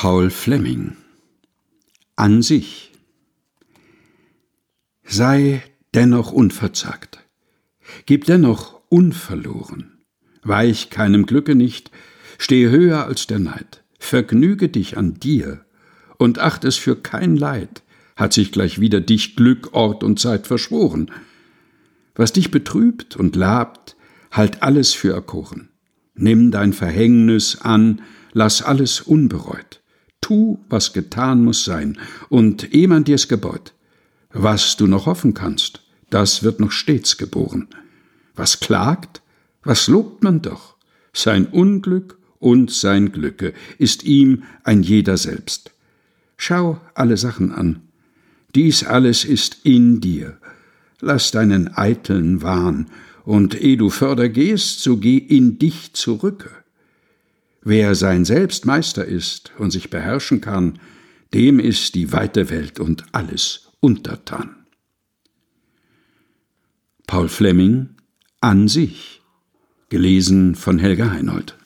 Paul Fleming An sich Sei dennoch unverzagt, gib dennoch unverloren, weich keinem Glücke nicht, stehe höher als der Neid, vergnüge dich an dir und acht es für kein Leid, hat sich gleich wieder dich Glück, Ort und Zeit verschworen. Was dich betrübt und labt, halt alles für erkoren. Nimm dein Verhängnis an, lass alles unbereut. Tu, was getan muss sein, und eh man dir's gebeut. Was du noch hoffen kannst, das wird noch stets geboren. Was klagt, was lobt man doch? Sein Unglück und sein Glücke ist ihm ein jeder selbst. Schau alle Sachen an. Dies alles ist in dir. Lass deinen eiteln Wahn, und eh du förder gehst, so geh in dich zurücke. Wer sein Selbst Meister ist und sich beherrschen kann, dem ist die weite Welt und alles untertan. Paul Fleming An sich gelesen von Helga Heinold